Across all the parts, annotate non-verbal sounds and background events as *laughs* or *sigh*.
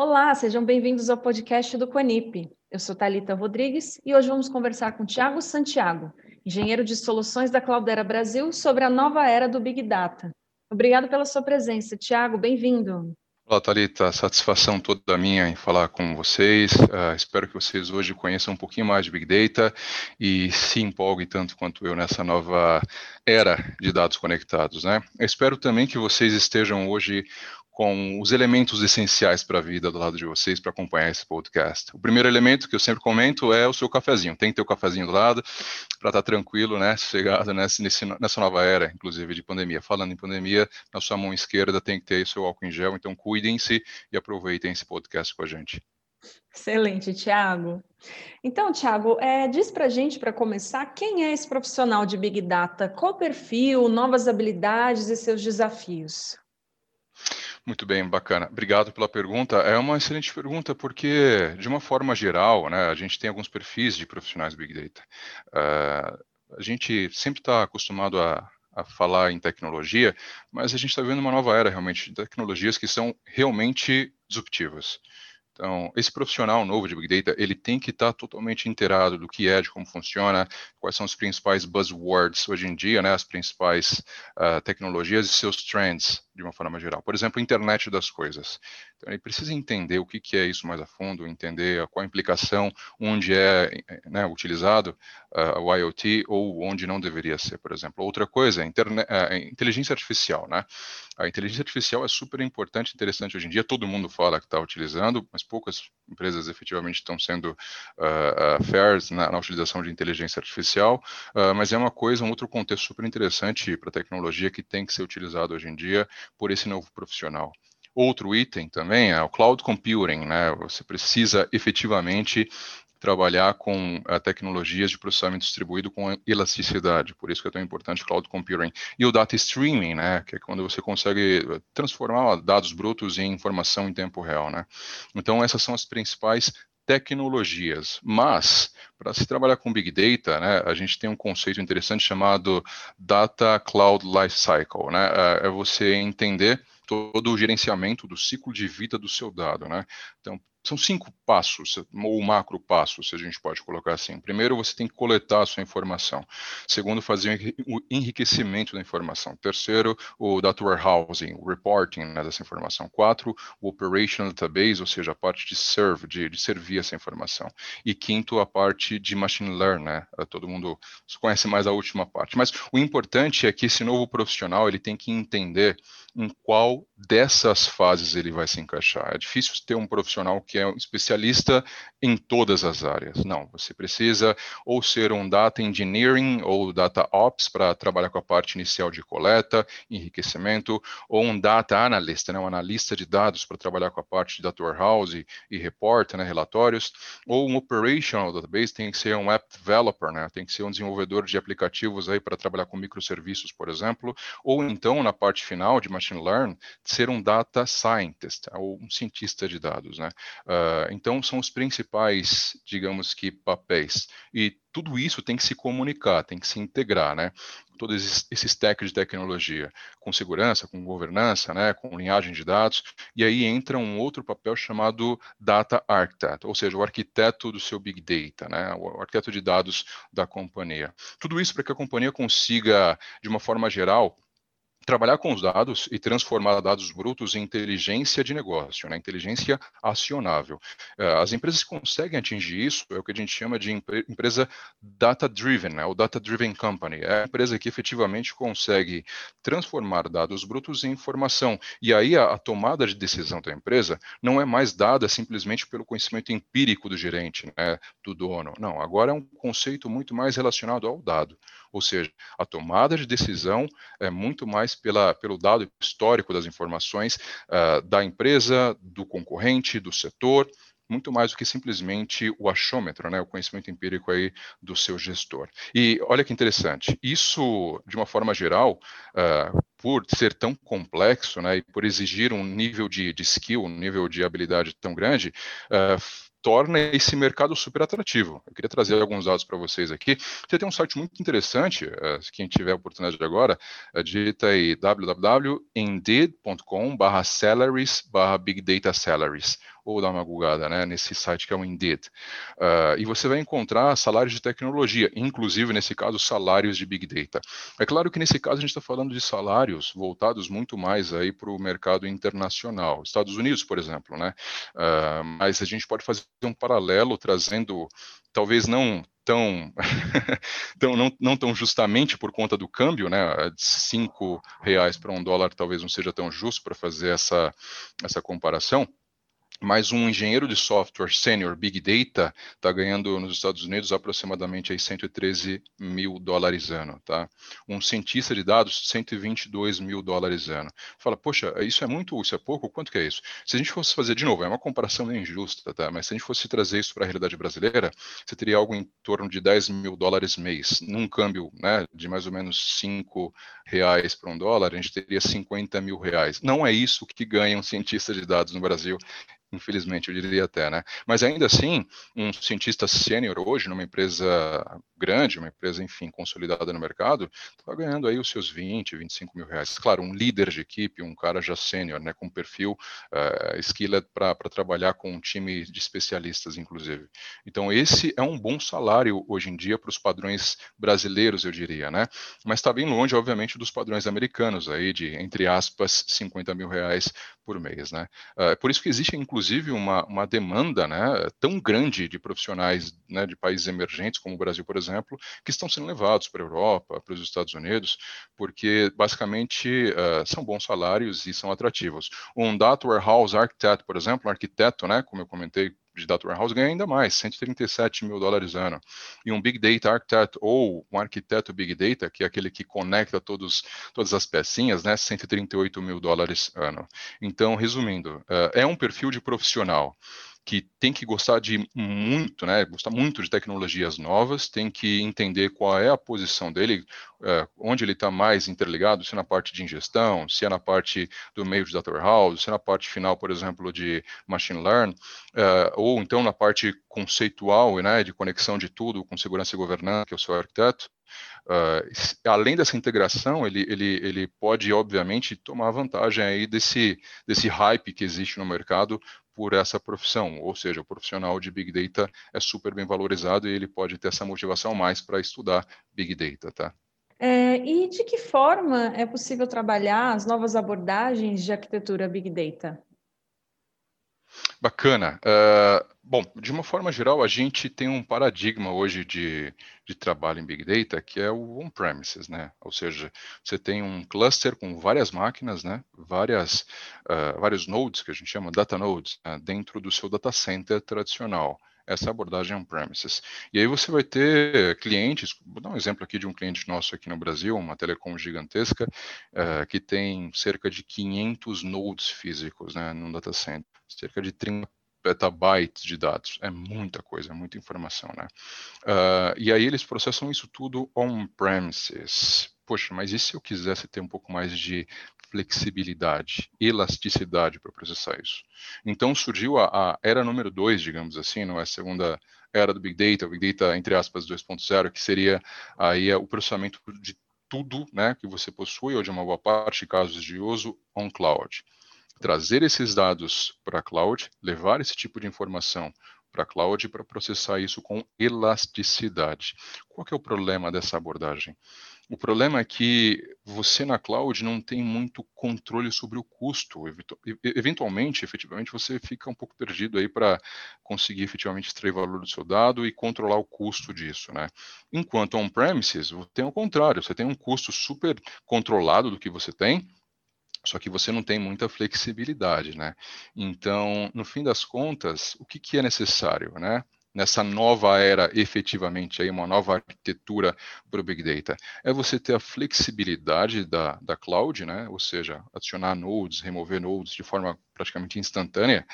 Olá, sejam bem-vindos ao podcast do Conip. Eu sou Talita Rodrigues e hoje vamos conversar com Tiago Santiago, engenheiro de soluções da Cloudera Brasil, sobre a nova era do Big Data. Obrigado pela sua presença, Tiago, bem-vindo. Olá, Thalita. Satisfação toda minha em falar com vocês. Uh, espero que vocês hoje conheçam um pouquinho mais de Big Data e se empolguem tanto quanto eu nessa nova era de dados conectados. Né? Espero também que vocês estejam hoje com os elementos essenciais para a vida do lado de vocês para acompanhar esse podcast. O primeiro elemento que eu sempre comento é o seu cafezinho. Tem que ter o cafezinho do lado para estar tá tranquilo, né, sossegado nessa, nessa nova era, inclusive de pandemia. Falando em pandemia, na sua mão esquerda tem que ter o seu álcool em gel, então cuidem-se e aproveitem esse podcast com a gente. Excelente, Tiago. Então, Tiago, é, diz para gente, para começar, quem é esse profissional de Big Data? Qual perfil, novas habilidades e seus desafios? Muito bem, bacana. Obrigado pela pergunta. É uma excelente pergunta porque, de uma forma geral, né, a gente tem alguns perfis de profissionais Big Data. Uh, a gente sempre está acostumado a, a falar em tecnologia, mas a gente está vendo uma nova era realmente de tecnologias que são realmente disruptivas. Então, esse profissional novo de Big Data, ele tem que estar totalmente inteirado do que é, de como funciona, quais são os principais buzzwords hoje em dia, né, as principais uh, tecnologias e seus trends, de uma forma geral. Por exemplo, internet das coisas. Então, ele precisa entender o que, que é isso mais a fundo, entender qual a implicação, onde é né, utilizado uh, o IoT ou onde não deveria ser, por exemplo. Outra coisa, internet, uh, inteligência artificial, né? A inteligência artificial é super importante, interessante hoje em dia, todo mundo fala que está utilizando, mas poucas empresas efetivamente estão sendo uh, fairs na, na, utilização de inteligência artificial, uh, mas é uma coisa, um outro contexto super interessante para a tecnologia que tem que ser utilizado hoje em dia por esse novo profissional. Outro item também é o cloud computing, né? Você precisa efetivamente trabalhar com uh, tecnologias de processamento distribuído com elasticidade, por isso que é tão importante cloud computing. E o data streaming, né, que é quando você consegue eh, transformar dados brutos em informação em tempo real, né. Então essas são as principais tecnologias, mas para se trabalhar com Big Data, né, a gente tem um conceito interessante chamado Data Cloud Lifecycle, né, eh, é você entender todo o gerenciamento do ciclo de vida do seu dado, né? Então, são cinco passos, ou macro passos, se a gente pode colocar assim. Primeiro, você tem que coletar a sua informação. Segundo, fazer o enriquecimento da informação. Terceiro, o data warehousing, o reporting né, dessa informação. Quatro, o operational database, ou seja, a parte de serve, de, de servir essa informação. E quinto, a parte de machine learning, né? Todo mundo conhece mais a última parte. Mas o importante é que esse novo profissional, ele tem que entender em qual dessas fases ele vai se encaixar. É difícil ter um profissional que é um especialista em todas as áreas. Não, você precisa ou ser um data engineering ou data ops para trabalhar com a parte inicial de coleta, enriquecimento, ou um data analyst, né, um analista de dados para trabalhar com a parte de data warehouse e, report, né, relatórios, ou um operational database, tem que ser um app developer, né, tem que ser um desenvolvedor de aplicativos aí para trabalhar com microserviços, por exemplo, ou então na parte final de machine learning, ser um data scientist, ou um cientista de dados, né. Uh, então são os principais, digamos que, papéis. E tudo isso tem que se comunicar, tem que se integrar, né? Todos esses, esses de tecnologia, com segurança, com governança, né? Com linhagem de dados. E aí entra um outro papel chamado Data Architect, ou seja, o arquiteto do seu Big Data, né? O arquiteto de dados da companhia. Tudo isso para que a companhia consiga, de uma forma geral, trabalhar com os dados e transformar dados brutos em inteligência de negócio, né? inteligência acionável. Eh, as empresas que conseguem atingir isso é o que a gente chama de empresa data-driven, né? ou data-driven company. É a empresa que efetivamente consegue transformar dados brutos em informação. E aí a, a tomada de decisão da empresa não é mais dada simplesmente pelo conhecimento empírico do gerente, né? do dono. Não, agora é um conceito muito mais relacionado ao dado. Ou seja, a tomada de decisão é muito mais pela, pelo dado histórico das informações uh, da empresa, do concorrente, do setor, muito mais do que simplesmente o achômetro, né, o conhecimento empírico aí do seu gestor. E olha que interessante, isso, de uma forma geral, uh, por ser tão complexo, né, e por exigir um nível de, de skill, um nível de habilidade tão grande, uh, torna esse mercado super atrativo. Eu queria trazer alguns dados para vocês aqui. Você tem um site muito interessante, uh, quem tiver a oportunidade agora, uh, digita aí www.indeed.com ou dar uma googada né, nesse site que é o Indeed. Uh, e você vai encontrar salários de tecnologia, inclusive, nesse caso, salários de Big Data. É claro que nesse caso a gente está falando de salários voltados muito mais aí para o mercado internacional, Estados Unidos, por exemplo, né? Uh, mas a gente pode fazer um paralelo trazendo, talvez não tão, *laughs* tão não, não, tão justamente por conta do câmbio, né? Cinco reais para um dólar talvez não seja tão justo para fazer essa, essa comparação mas um engenheiro de software sênior Big Data está ganhando nos Estados Unidos aproximadamente aí 113 mil dólares ano, tá? Um cientista de dados, 122 mil dólares ano. Fala, poxa, isso é muito, isso é pouco? Quanto que é isso? Se a gente fosse fazer, de novo, é uma comparação injusta, tá? Mas se a gente fosse trazer isso para a realidade brasileira, você teria algo em torno de 10 mil dólares mês. Num câmbio, né, de mais ou menos 5 reais para um dólar, a gente teria 50 mil reais. Não é isso que ganha um cientista de dados no Brasil infelizmente, eu diria até, né? Mas ainda assim, um cientista sênior hoje, numa empresa grande, uma empresa, enfim, consolidada no mercado, está ganhando aí os seus 20, 25 mil reais. Claro, um líder de equipe, um cara já sênior, né, com perfil uh, skilled para trabalhar com um time de especialistas, inclusive. Então, esse é um bom salário hoje em dia para os padrões brasileiros, eu diria, né? Mas está bem longe, obviamente, dos padrões americanos aí de, entre aspas, 50 mil reais por mês, né? Uh, por isso que existe, inclusive, uma, uma demanda, né, tão grande de profissionais, né, de países emergentes como o Brasil, por exemplo, que estão sendo levados para a Europa, para os Estados Unidos, porque basicamente uh, são bons salários e são atrativos. Um data warehouse architect, por exemplo, um arquiteto, né, como eu comentei de Data Warehouse ganha ainda mais, 137 mil dólares ano. E um Big Data Architect ou um arquiteto Big Data, que é aquele que conecta todos, todas as pecinhas, né, 138 mil dólares ano. Então, resumindo, uh, é um perfil de profissional que tem que gostar de muito, né, gostar muito de tecnologias novas, tem que entender qual é a posição dele, uh, onde ele está mais interligado, se é na parte de ingestão, se é na parte do meio de data warehouse, se é na parte final, por exemplo, de machine learning, uh, ou então na parte conceitual, né, de conexão de tudo com segurança e governança, que é o seu arquiteto, Uh, além dessa integração, ele, ele, ele pode, obviamente, tomar vantagem aí desse, desse hype que existe no mercado por essa profissão, ou seja, o profissional de Big Data é super bem valorizado e ele pode ter essa motivação mais para estudar Big Data, tá? É, e de que forma é possível trabalhar as novas abordagens de arquitetura Big Data? Bacana. Uh, bom, de uma forma geral, a gente tem um paradigma hoje de, de trabalho em Big Data que é o on-premises, né? Ou seja, você tem um cluster com várias máquinas, né? Várias, uh, vários nodes, que a gente chama data nodes, uh, dentro do seu data center tradicional essa abordagem on-premises. E aí você vai ter clientes, vou dar um exemplo aqui de um cliente nosso aqui no Brasil, uma telecom gigantesca, uh, que tem cerca de 500 nodes físicos né, no data center, cerca de 30 petabytes de dados. É muita coisa, é muita informação, né? Uh, e aí eles processam isso tudo on-premises. Poxa, mas e se eu quisesse ter um pouco mais de flexibilidade, elasticidade para processar isso. Então surgiu a, a, era número dois, digamos assim, não é a segunda era do Big Data, o Big Data entre aspas 2.0, que seria aí é o processamento de tudo, né, que você possui ou de uma boa parte casos de uso on cloud. Trazer esses dados para a cloud, levar esse tipo de informação para a cloud para processar isso com elasticidade. Qual que é o problema dessa abordagem? O problema é que você na cloud não tem muito controle sobre o custo. Eventualmente, efetivamente, você fica um pouco perdido aí para conseguir efetivamente extrair valor do seu dado e controlar o custo disso, né? Enquanto on-premises, tem o contrário, você tem um custo super controlado do que você tem, só que você não tem muita flexibilidade, né? Então, no fim das contas, o que, que é necessário, né? Nessa nova era, efetivamente, aí, uma nova arquitetura para o Big Data? É você ter a flexibilidade da, da cloud, né? ou seja, adicionar nodes, remover nodes de forma praticamente instantânea,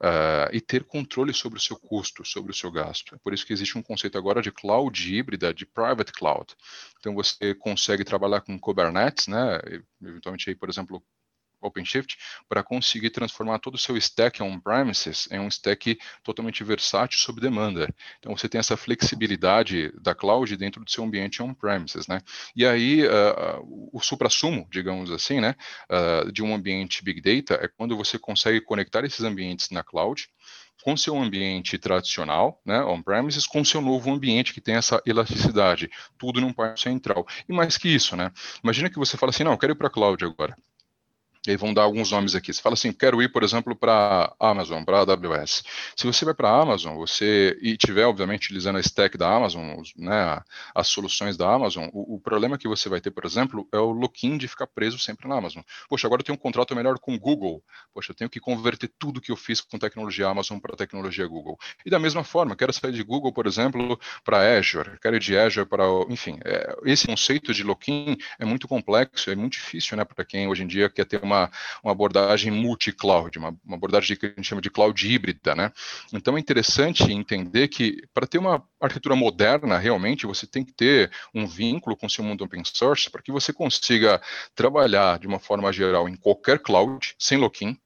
uh, e ter controle sobre o seu custo, sobre o seu gasto. É por isso que existe um conceito agora de cloud híbrida, de private cloud. Então, você consegue trabalhar com Kubernetes, né? eventualmente, aí, por exemplo, OpenShift para conseguir transformar todo o seu stack on-premises em um stack totalmente versátil sob demanda. Então, você tem essa flexibilidade da cloud dentro do seu ambiente on-premises, né? E aí, uh, o supra-sumo, digamos assim, né, uh, de um ambiente Big Data é quando você consegue conectar esses ambientes na cloud, com seu ambiente tradicional, né, on-premises, com seu novo ambiente que tem essa elasticidade, tudo num painel central. E mais que isso, né? Imagina que você fala assim, não, eu quero ir para a cloud agora. E aí vão dar alguns nomes aqui. Você fala assim, quero ir, por exemplo, para Amazon, para AWS. Se você vai para Amazon, você e tiver, obviamente, utilizando a stack da Amazon, né, as soluções da Amazon, o, o, problema que você vai ter, por exemplo, é o login de ficar preso sempre na Amazon. Poxa, agora eu tenho um contrato melhor com Google. Poxa, eu tenho que converter tudo que eu fiz com tecnologia Amazon para tecnologia Google. E da mesma forma, quero sair de Google, por exemplo, para Azure, quero ir de Azure para, enfim, é, esse conceito de login é muito complexo, é muito difícil, né, para quem hoje em dia quer ter uma uma, uma abordagem multi-cloud, uma, uma abordagem que a gente chama de cloud híbrida, né? Então é interessante entender que para ter uma arquitetura moderna, realmente, você tem que ter um vínculo com o seu mundo open source para que você consiga trabalhar de uma forma geral em qualquer cloud, sem lock-in,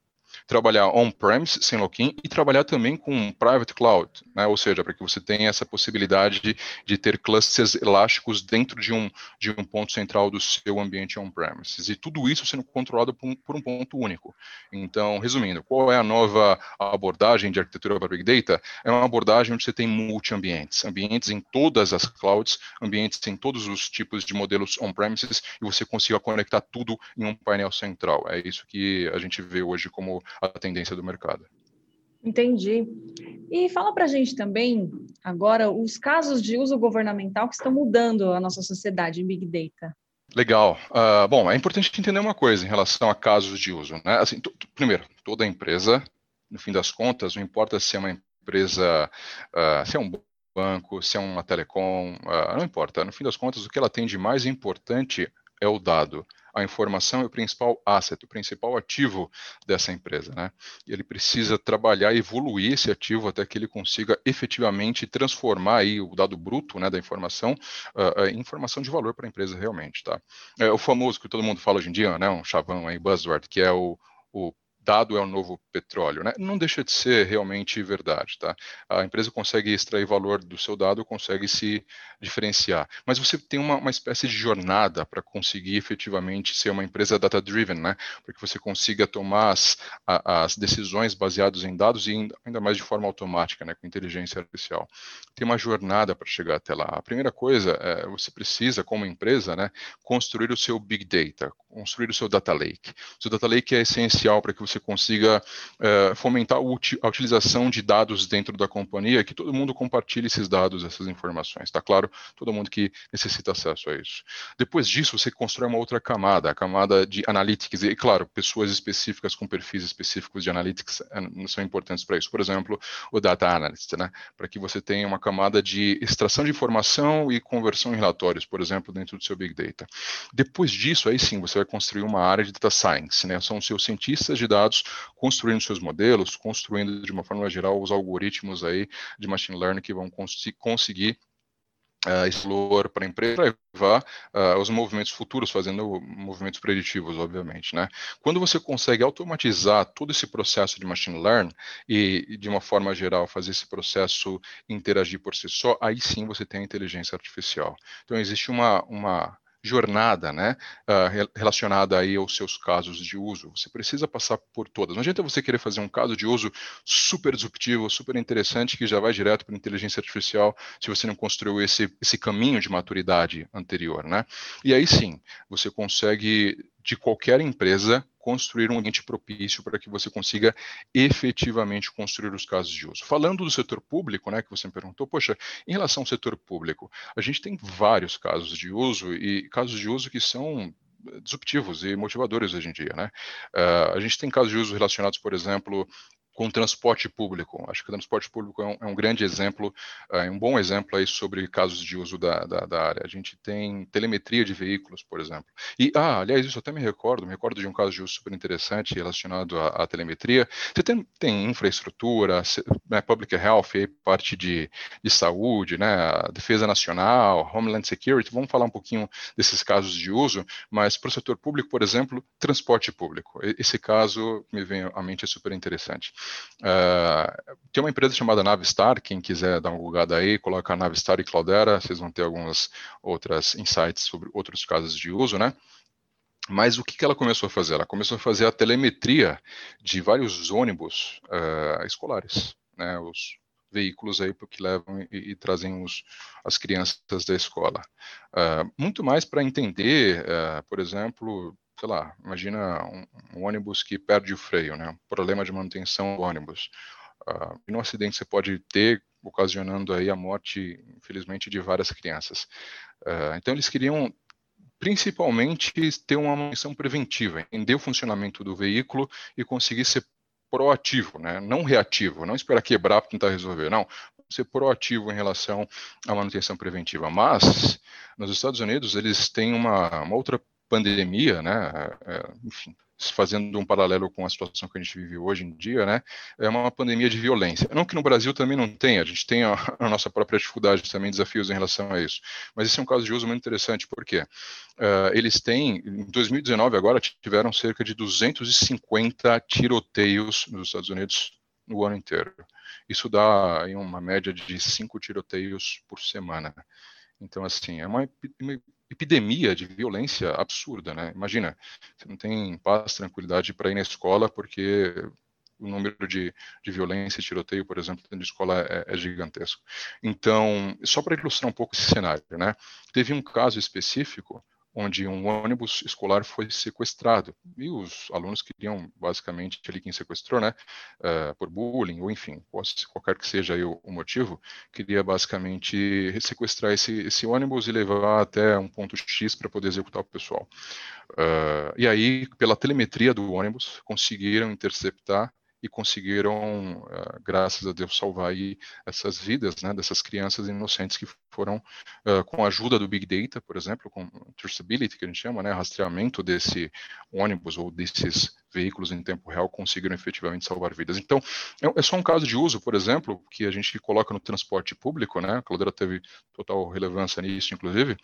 trabalhar on-premise sem login e trabalhar também com private cloud, né? ou seja, para que você tenha essa possibilidade de, de, ter clusters elásticos dentro de um, de um ponto central do seu ambiente on-premises. E tudo isso sendo controlado por um, por um ponto único. Então, resumindo, qual é a nova abordagem de arquitetura para Big Data? É uma abordagem onde você tem multi-ambientes, ambientes em todas as clouds, ambientes em todos os tipos de modelos on-premises, e você consiga conectar tudo em um painel central. É isso que a gente vê hoje como a tendência do mercado. Entendi. E fala para a gente também, agora, os casos de uso governamental que estão mudando a nossa sociedade em Big Data. Legal. Uh, bom, é importante entender uma coisa em relação a casos de uso. Né? Assim, primeiro, toda empresa, no fim das contas, não importa se é uma empresa, uh, se é um banco, se é uma telecom, uh, não importa. No fim das contas, o que ela tem de mais importante é o dado a informação é o principal asset, o principal ativo dessa empresa, né? E ele precisa trabalhar e evoluir esse ativo até que ele consiga efetivamente transformar aí o dado bruto, né, da informação uh, em informação de valor para a empresa realmente, tá? É o famoso que todo mundo fala hoje em dia, né, um chavão aí, buzzword, que é o, o dado é o novo petróleo, né? Não deixa de ser realmente verdade, tá? A empresa consegue extrair valor do seu dado, consegue se diferenciar, mas você tem uma, uma espécie de jornada para conseguir efetivamente ser uma empresa data-driven, né? Para que você consiga tomar as, as decisões baseadas em dados e ainda mais de forma automática, né? Com inteligência artificial. Tem uma jornada para chegar até lá. A primeira coisa é você precisa, como empresa, né? Construir o seu big data, construir o seu data lake. O seu data lake é essencial para que você consiga é, fomentar a utilização de dados dentro da companhia, que todo mundo compartilhe esses dados, essas informações. Está claro? Todo mundo que necessita acesso a isso. Depois disso, você constrói uma outra camada, a camada de analytics. E, claro, pessoas específicas com perfis específicos de analytics é, são importantes para isso. Por exemplo, o data analyst, né? Para que você tenha uma camada de extração de informação e conversão em relatórios, por exemplo, dentro do seu Big Data. Depois disso, aí sim, você vai construir uma área de data science, né? São seus cientistas de dados construindo seus modelos, construindo de uma forma geral os algoritmos aí de machine learning que vão cons conseguir Uh, esse valor para a empresa levar uh, os movimentos futuros, fazendo movimentos preditivos, obviamente. Né? Quando você consegue automatizar todo esse processo de machine learning e, de uma forma geral, fazer esse processo interagir por si só, aí sim você tem a inteligência artificial. Então, existe uma, uma jornada, né, uh, relacionada aí aos seus casos de uso. Você precisa passar por todas. Não adianta você querer fazer um caso de uso super disruptivo, super interessante, que já vai direto para inteligência artificial, se você não construiu esse, esse caminho de maturidade anterior, né? E aí sim, você consegue de qualquer empresa construir um ambiente propício para que você consiga efetivamente construir os casos de uso. Falando do setor público, né, que você me perguntou, poxa, em relação ao setor público, a gente tem vários casos de uso e casos de uso que são disruptivos e motivadores hoje em dia, né? Uh, a gente tem casos de uso relacionados, por exemplo, com transporte público. Acho que o transporte público é um, é um grande exemplo, é um bom exemplo aí sobre casos de uso da, da, da, área. A gente tem telemetria de veículos, por exemplo. E, ah, aliás, isso até me recordo, me recordo de um caso de uso super interessante relacionado à, à telemetria. Você tem, tem infraestrutura, né, public health, parte de, de saúde, né, defesa nacional, homeland security, vamos falar um pouquinho desses casos de uso, mas para o setor público, por exemplo, transporte público. Esse caso me vem à mente é super interessante. Uh, tem uma empresa chamada Navistar, quem quiser dar uma bugada aí, coloca Navistar e Cloudera, vocês vão ter algumas outras insights sobre outros casos de uso, né? Mas o que, que ela começou a fazer? Ela começou a fazer a telemetria de vários ônibus uh, escolares, né? Os veículos aí que levam e, e trazem os, as crianças da escola. Uh, muito mais para entender, por exemplo, sei lá, imagina um, um, ônibus que perde o freio, né? Problema de manutenção do ônibus. Uh, e no acidente você pode ter ocasionando aí a morte, infelizmente, de várias crianças. Uh, então eles queriam principalmente ter uma manutenção preventiva, entender o funcionamento do veículo e conseguir ser proativo, né? não reativo, não esperar quebrar para tentar resolver, não, ser proativo em relação à manutenção preventiva. Mas, nos Estados Unidos, eles têm uma, uma outra pandemia, né, é, enfim, fazendo um paralelo com a situação que a gente vive hoje em dia, né, é uma pandemia de violência. Não que no Brasil também não tenha, a gente tem a, *laughs* a nossa própria dificuldade também, desafios em relação a isso. Mas esse é um caso de uso muito interessante, porque uh, eles têm, em 2019 agora, tiveram cerca de 250 tiroteios nos Estados Unidos no ano inteiro. Isso dá em uma média de cinco tiroteios por semana. Então, assim, é uma, epidemia de violência absurda, né? Imagina, você não tem paz, tranquilidade para ir na escola porque o número de, de violência e tiroteio, por exemplo, dentro de escola é, é gigantesco. Então, só para ilustrar um pouco esse cenário, né? Teve um caso específico onde um ônibus escolar foi sequestrado. E os alunos queriam, basicamente, ali quem sequestrou, né, uh, por bullying, ou enfim, qualquer que seja o, o, motivo, queria basicamente sequestrar esse, esse, ônibus e levar até um ponto X para poder executar o pessoal. Uh, e aí, pela telemetria do ônibus, conseguiram interceptar e conseguiram, uh, graças a Deus, salvar aí essas vidas, né, dessas crianças inocentes que foram, uh, com a ajuda do Big Data, por exemplo, com traceability, que a gente chama, né, rastreamento desse ônibus ou desses veículos em tempo real, conseguiram efetivamente salvar vidas. Então, é, é só um caso de uso, por exemplo, que a gente coloca no transporte público, né, a Claudeira teve total relevância nisso, inclusive,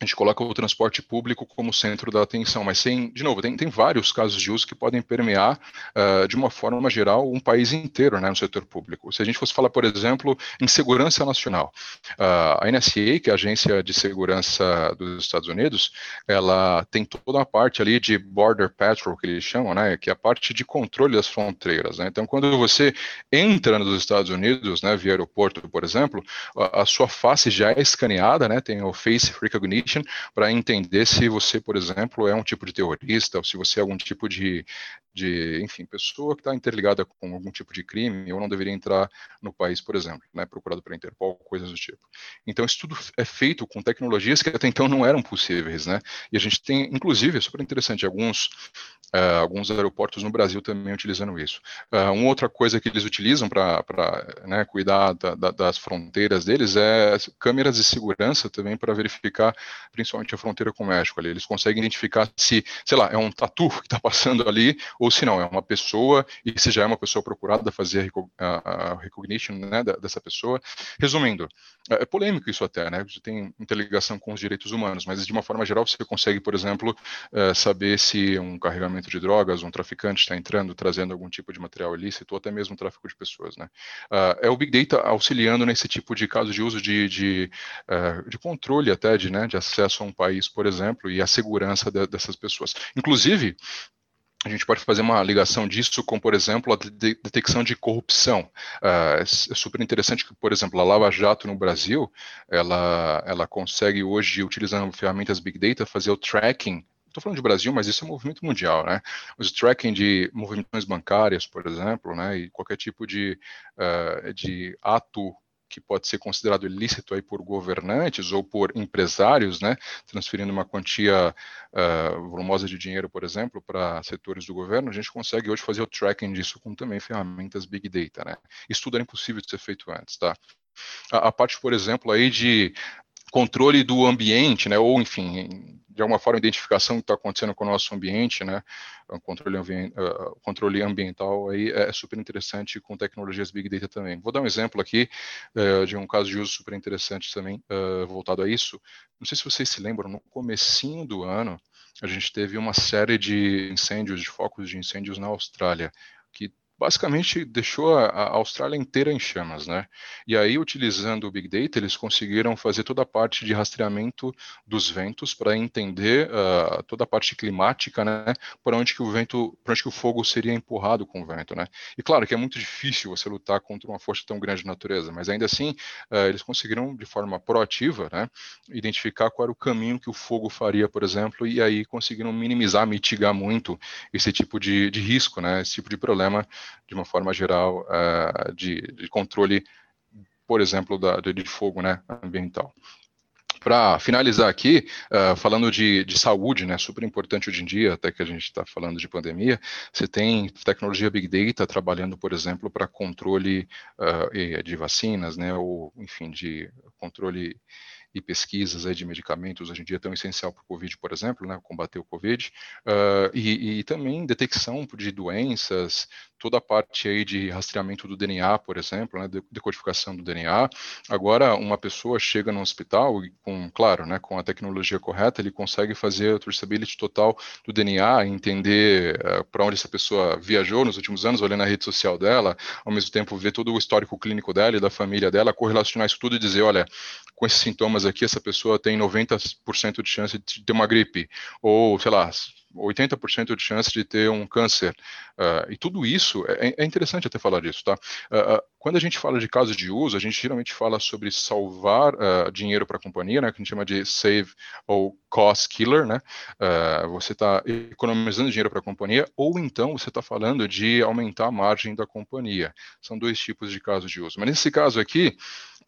a gente coloca o transporte público como centro da atenção, mas tem, de novo, tem, tem vários casos de uso que podem permear, uh, de uma forma geral, um país inteiro né, no setor público. Se a gente fosse falar, por exemplo, em segurança nacional, uh, a NSA, que é a Agência de Segurança dos Estados Unidos, ela tem toda a parte ali de Border Patrol, que eles chamam, né, que é a parte de controle das fronteiras. Né? Então, quando você entra nos Estados Unidos, né, via aeroporto, por exemplo, a, a sua face já é escaneada, né, tem o Face Recognition, para entender se você, por exemplo, é um tipo de terrorista ou se você é algum tipo de, de enfim, pessoa que está interligada com algum tipo de crime ou não deveria entrar no país, por exemplo, né, procurado pela Interpol, coisas do tipo. Então, isso tudo é feito com tecnologias que até então não eram possíveis, né? E a gente tem, inclusive, é super interessante, alguns, uh, alguns aeroportos no Brasil também utilizando isso. Uh, uma outra coisa que eles utilizam para né, cuidar da, da, das fronteiras deles é câmeras de segurança também para verificar principalmente a fronteira com o México ali. Eles conseguem identificar se, sei lá, é um tatu *laughs* que está passando ali, ou se não, é uma pessoa, e se já é uma pessoa procurada, fazer a, a recognition né, dessa pessoa. Resumindo, é, é polêmico isso até, né? Você tem interligação com os direitos humanos, mas de uma forma geral você consegue, por exemplo, é, saber se um carregamento de drogas, um traficante está entrando, trazendo algum tipo de material ilícito, ou até mesmo tráfico de pessoas, né? Uh, é o Big Data auxiliando nesse tipo de caso de uso de, de, uh, de controle até de, né, de acesso a um país, por exemplo, e a segurança de, dessas pessoas. Inclusive, a gente pode fazer uma ligação disso com, por exemplo, a de detecção de corrupção. Uh, é super interessante que, por exemplo, a Lava Jato no Brasil, ela, ela consegue hoje, utilizando ferramentas Big Data, fazer o tracking estou falando de Brasil, mas isso é um movimento mundial, né? Os tracking de movimentações bancárias, por exemplo, né, e qualquer tipo de, uh, de ato que pode ser considerado ilícito aí por governantes ou por empresários, né, transferindo uma quantia uh, volumosa de dinheiro, por exemplo, para setores do governo, a gente consegue hoje fazer o tracking disso com também ferramentas Big Data, né? Isso tudo era impossível de ser feito antes, tá? A, a parte, por exemplo, aí de controle do ambiente, né, ou enfim, de alguma forma identificação que está acontecendo com o nosso ambiente, né, o controle, uh, controle ambiental aí é super interessante com tecnologias Big Data também. Vou dar um exemplo aqui uh, de um caso de uso super interessante também uh, voltado a isso. Não sei se vocês se lembram, no comecinho do ano a gente teve uma série de incêndios, de focos de incêndios na Austrália, que basicamente deixou a, Austrália inteira em chamas, né? E aí, utilizando o Big Data, eles conseguiram fazer toda a parte de rastreamento dos ventos para entender uh, toda a parte climática, né? Para onde que o vento, para onde que o fogo seria empurrado com o vento, né? E claro que é muito difícil você lutar contra uma força tão grande de natureza, mas ainda assim uh, eles conseguiram de forma proativa, né? Identificar qual era o caminho que o fogo faria, por exemplo, e aí conseguiram minimizar, mitigar muito esse tipo de, de risco, né? Esse tipo de problema de uma forma geral, uh, de, de, controle, por exemplo, da, de fogo né, ambiental. Para finalizar aqui, uh, falando de, de, saúde, né, super importante hoje em dia, até que a gente está falando de pandemia, você tem tecnologia Big Data trabalhando, por exemplo, para controle uh, de vacinas, né, ou, enfim, de controle e pesquisas aí de medicamentos hoje em dia tão essencial para o Covid, por exemplo, né, combater o Covid, uh, e, e, também detecção de doenças, toda a parte aí de rastreamento do DNA, por exemplo, né, decodificação do DNA. Agora, uma pessoa chega no hospital e, com, claro, né, com a tecnologia correta, ele consegue fazer a traceability total do DNA, entender uh, para onde essa pessoa viajou nos últimos anos, olhando a rede social dela, ao mesmo tempo ver todo o histórico clínico dela e da família dela, correlacionar isso tudo e dizer, olha, com esses sintomas aqui, essa pessoa tem 90% de chance de ter uma gripe, ou, sei lá, 80% de chance de ter um câncer. Uh, e tudo isso, é, é, interessante até falar disso, tá? Uh, quando a gente fala de casos de uso, a gente geralmente fala sobre salvar dinheiro para a companhia, né? Que a gente chama de save ou cost killer, né? você está economizando dinheiro para a companhia, ou então você está falando de aumentar a margem da companhia. São dois tipos de casos de uso. Mas nesse caso aqui,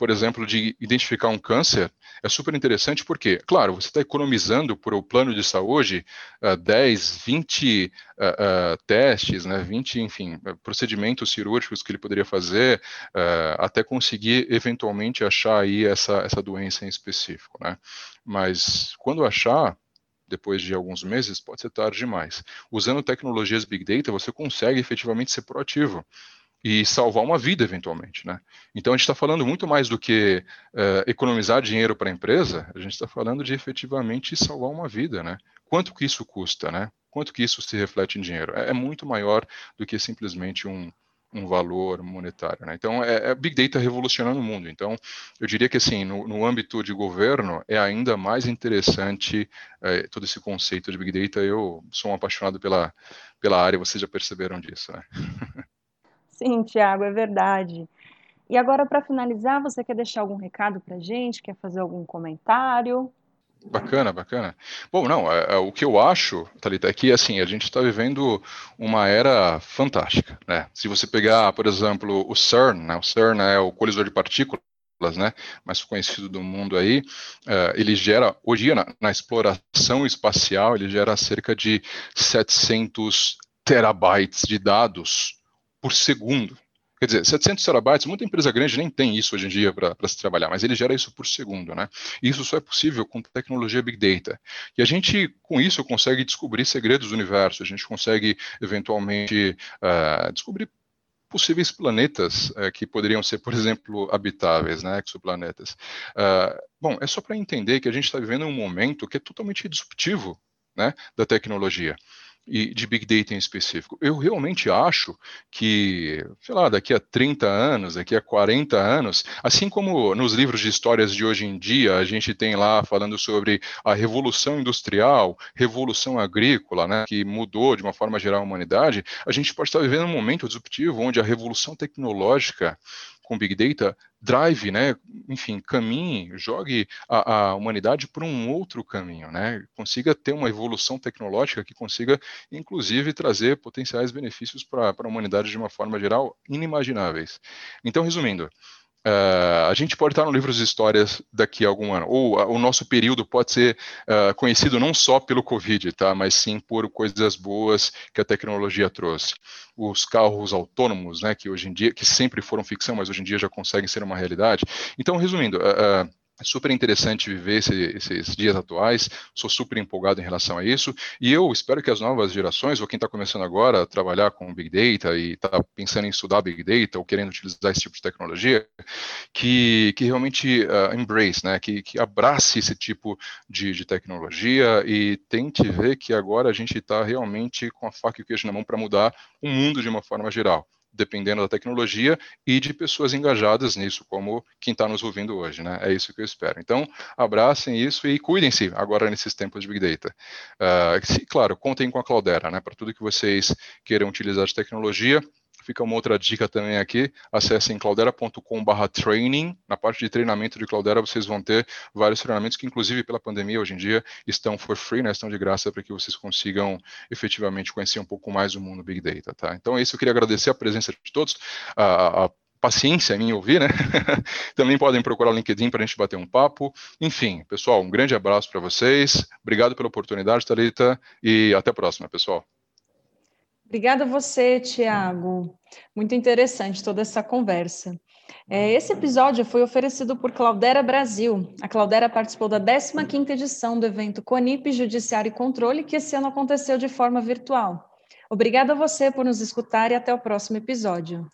por exemplo, de identificar um câncer, é super interessante porque, claro, você está economizando por o plano de saúde uh, 10, 20 uh, uh, testes, né, 20, enfim, procedimentos cirúrgicos que ele poderia fazer uh, até conseguir eventualmente achar aí essa, essa doença em específico, né? Mas quando achar, depois de alguns meses, pode ser tarde demais. Usando tecnologias Big Data, você consegue efetivamente ser proativo e salvar uma vida eventualmente, né? Então a gente está falando muito mais do que uh, economizar dinheiro para a empresa, a gente está falando de efetivamente salvar uma vida, né? Quanto que isso custa, né? Quanto que isso se reflete em dinheiro? É, é muito maior do que simplesmente um, um valor monetário, né? Então é, é, Big Data revolucionando o mundo. Então eu diria que assim no, no âmbito de governo é ainda mais interessante é, todo esse conceito de Big Data. Eu sou um apaixonado pela pela área, vocês já perceberam disso, né? *laughs* Sim, Tiago, é verdade. E agora, para finalizar, você quer deixar algum recado para a gente? Quer fazer algum comentário? Bacana, bacana. Bom, não, é, é, o que eu acho, Thalita, é que assim, a gente está vivendo uma era fantástica, né? Se você pegar, por exemplo, o CERN, né? O CERN é o colisor de partículas, né, mais conhecido do mundo aí, uh, ele gera, hoje na, na exploração espacial, ele gera cerca de 700 terabytes de dados por segundo. Quer dizer, 700 terabytes, muita empresa grande nem tem isso hoje em dia para se trabalhar, mas ele gera isso por segundo, né? E isso só é possível com tecnologia Big Data. E a gente, com isso, consegue descobrir segredos do universo, a gente consegue, eventualmente, uh, descobrir possíveis planetas uh, que poderiam ser, por exemplo, habitáveis, né, exoplanetas. Uh, bom, é só para entender que a gente está vivendo um momento que é totalmente disruptivo né, da tecnologia e de Big Data em específico. Eu realmente acho que, sei lá, daqui a 30 anos, daqui a 40 anos, assim como nos livros de histórias de hoje em dia, a gente tem lá falando sobre a revolução industrial, revolução agrícola, né, que mudou de uma forma geral a humanidade, a gente pode estar vivendo um momento disruptivo onde a revolução tecnológica com Big Data drive, né, enfim, caminhe, jogue a, a humanidade por um outro caminho, né, consiga ter uma evolução tecnológica que consiga, inclusive, trazer potenciais benefícios para a humanidade de uma forma geral inimagináveis. Então, resumindo, Uh, a gente pode estar no livro de histórias daqui a algum ano, ou uh, o nosso período pode ser uh, conhecido não só pelo Covid, tá, mas sim por coisas boas que a tecnologia trouxe. Os carros autônomos, né, que hoje em dia, que sempre foram ficção, mas hoje em dia já conseguem ser uma realidade. Então, resumindo, é super interessante viver esse, esses dias atuais, sou super empolgado em relação a isso, e eu espero que as novas gerações, ou quem está começando agora a trabalhar com Big Data e está pensando em estudar Big Data ou querendo utilizar esse tipo de tecnologia, que, que realmente uh, embrace, né, que, que abrace esse tipo de, de tecnologia e tente ver que agora a gente está realmente com a faca e o queijo na mão para mudar o mundo de uma forma geral dependendo da tecnologia e de pessoas engajadas nisso, como quem está nos ouvindo hoje, né? É isso que eu espero. Então, abracem isso e cuidem-se agora nesses tempos de Big Data. Uh, se, claro, contem com a Cloudera, né? Para tudo que vocês queiram utilizar de tecnologia, Fica uma outra dica também aqui, acessem claudera.com.br training, na parte de treinamento de Cloudera vocês vão ter vários treinamentos que inclusive pela pandemia hoje em dia estão for free, né, estão de graça para que vocês consigam efetivamente conhecer um pouco mais o mundo Big Data, tá? Então é isso, eu queria agradecer a presença de todos, a, a paciência em ouvir, né? *laughs* Também podem procurar o LinkedIn para a gente bater um papo. Enfim, pessoal, um grande abraço para vocês. Obrigado pela oportunidade, Thalita, e até a próxima, pessoal. Obrigada a você, Tiago. Muito interessante toda essa conversa. É, esse episódio foi oferecido por Claudera Brasil. A Claudera participou da 15ª edição do evento Conip Judiciário e Controle, que esse ano aconteceu de forma virtual. Obrigada a você por nos escutar e até o próximo episódio.